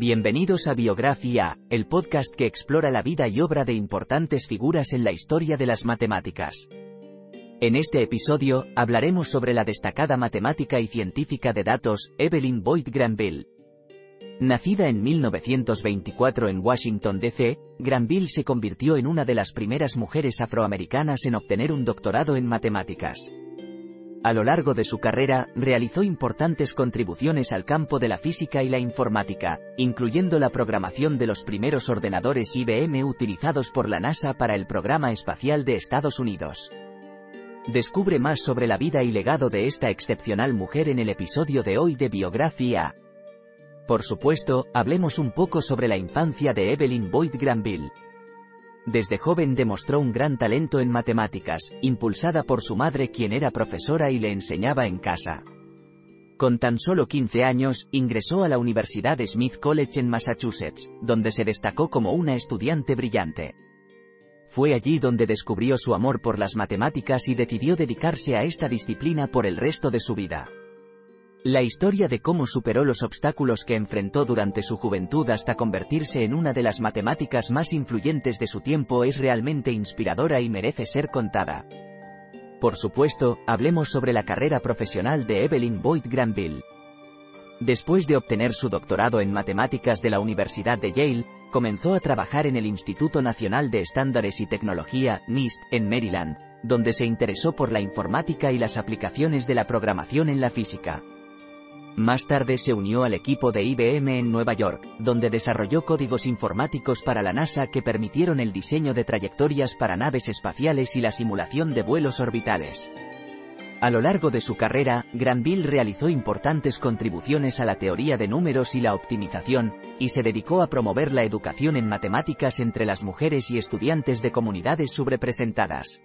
Bienvenidos a Biografía, el podcast que explora la vida y obra de importantes figuras en la historia de las matemáticas. En este episodio, hablaremos sobre la destacada matemática y científica de datos, Evelyn Boyd Granville. Nacida en 1924 en Washington, D.C., Granville se convirtió en una de las primeras mujeres afroamericanas en obtener un doctorado en matemáticas. A lo largo de su carrera, realizó importantes contribuciones al campo de la física y la informática, incluyendo la programación de los primeros ordenadores IBM utilizados por la NASA para el programa espacial de Estados Unidos. Descubre más sobre la vida y legado de esta excepcional mujer en el episodio de hoy de Biografía. Por supuesto, hablemos un poco sobre la infancia de Evelyn Boyd Granville. Desde joven demostró un gran talento en matemáticas, impulsada por su madre quien era profesora y le enseñaba en casa. Con tan solo 15 años, ingresó a la Universidad Smith College en Massachusetts, donde se destacó como una estudiante brillante. Fue allí donde descubrió su amor por las matemáticas y decidió dedicarse a esta disciplina por el resto de su vida. La historia de cómo superó los obstáculos que enfrentó durante su juventud hasta convertirse en una de las matemáticas más influyentes de su tiempo es realmente inspiradora y merece ser contada. Por supuesto, hablemos sobre la carrera profesional de Evelyn Boyd Granville. Después de obtener su doctorado en matemáticas de la Universidad de Yale, comenzó a trabajar en el Instituto Nacional de Estándares y Tecnología, NIST, en Maryland, donde se interesó por la informática y las aplicaciones de la programación en la física. Más tarde se unió al equipo de IBM en Nueva York, donde desarrolló códigos informáticos para la NASA que permitieron el diseño de trayectorias para naves espaciales y la simulación de vuelos orbitales. A lo largo de su carrera, Granville realizó importantes contribuciones a la teoría de números y la optimización, y se dedicó a promover la educación en matemáticas entre las mujeres y estudiantes de comunidades subrepresentadas.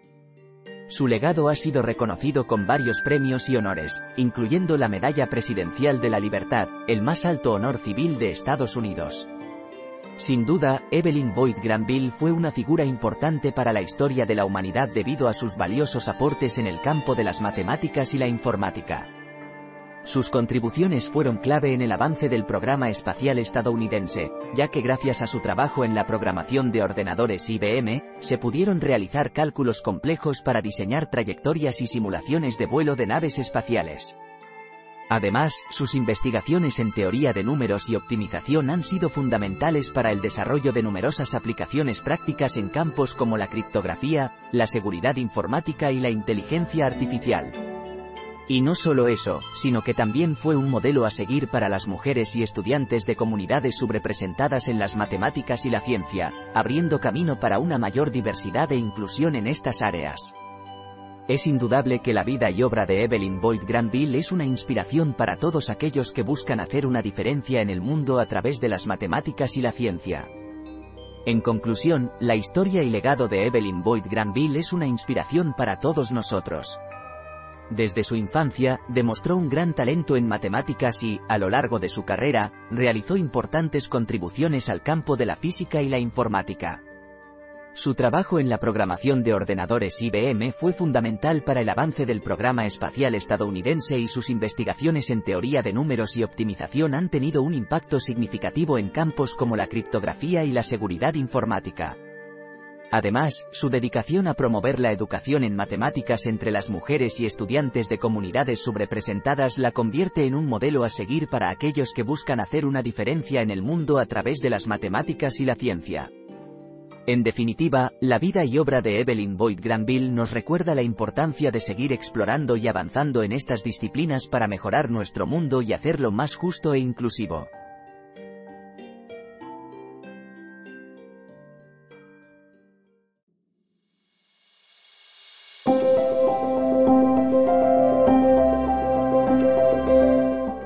Su legado ha sido reconocido con varios premios y honores, incluyendo la Medalla Presidencial de la Libertad, el más alto honor civil de Estados Unidos. Sin duda, Evelyn Boyd Granville fue una figura importante para la historia de la humanidad debido a sus valiosos aportes en el campo de las matemáticas y la informática. Sus contribuciones fueron clave en el avance del programa espacial estadounidense, ya que gracias a su trabajo en la programación de ordenadores IBM, se pudieron realizar cálculos complejos para diseñar trayectorias y simulaciones de vuelo de naves espaciales. Además, sus investigaciones en teoría de números y optimización han sido fundamentales para el desarrollo de numerosas aplicaciones prácticas en campos como la criptografía, la seguridad informática y la inteligencia artificial. Y no solo eso, sino que también fue un modelo a seguir para las mujeres y estudiantes de comunidades subrepresentadas en las matemáticas y la ciencia, abriendo camino para una mayor diversidad e inclusión en estas áreas. Es indudable que la vida y obra de Evelyn Boyd Granville es una inspiración para todos aquellos que buscan hacer una diferencia en el mundo a través de las matemáticas y la ciencia. En conclusión, la historia y legado de Evelyn Boyd Granville es una inspiración para todos nosotros. Desde su infancia, demostró un gran talento en matemáticas y, a lo largo de su carrera, realizó importantes contribuciones al campo de la física y la informática. Su trabajo en la programación de ordenadores IBM fue fundamental para el avance del programa espacial estadounidense y sus investigaciones en teoría de números y optimización han tenido un impacto significativo en campos como la criptografía y la seguridad informática. Además, su dedicación a promover la educación en matemáticas entre las mujeres y estudiantes de comunidades subrepresentadas la convierte en un modelo a seguir para aquellos que buscan hacer una diferencia en el mundo a través de las matemáticas y la ciencia. En definitiva, la vida y obra de Evelyn Boyd Granville nos recuerda la importancia de seguir explorando y avanzando en estas disciplinas para mejorar nuestro mundo y hacerlo más justo e inclusivo.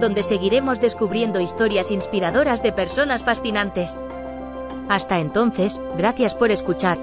donde seguiremos descubriendo historias inspiradoras de personas fascinantes. Hasta entonces, gracias por escuchar.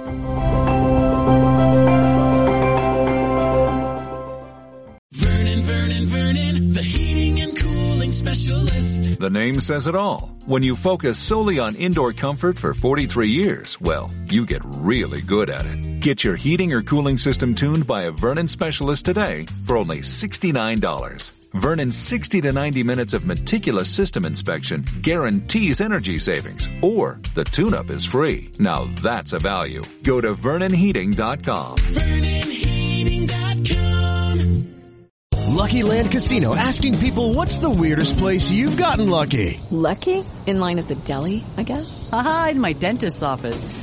Vernon, Vernon, Vernon, the heating and cooling specialist. The name says it all. When you focus solely on indoor comfort for 43 years, well, you get really good at it. Get your heating or cooling system tuned by a Vernon specialist today for only $69. Vernon's 60 to 90 minutes of meticulous system inspection guarantees energy savings, or the tune-up is free. Now that's a value. Go to VernonHeating.com. VernonHeating.com. Lucky Land Casino asking people what's the weirdest place you've gotten lucky? Lucky? In line at the deli, I guess? Aha, in my dentist's office.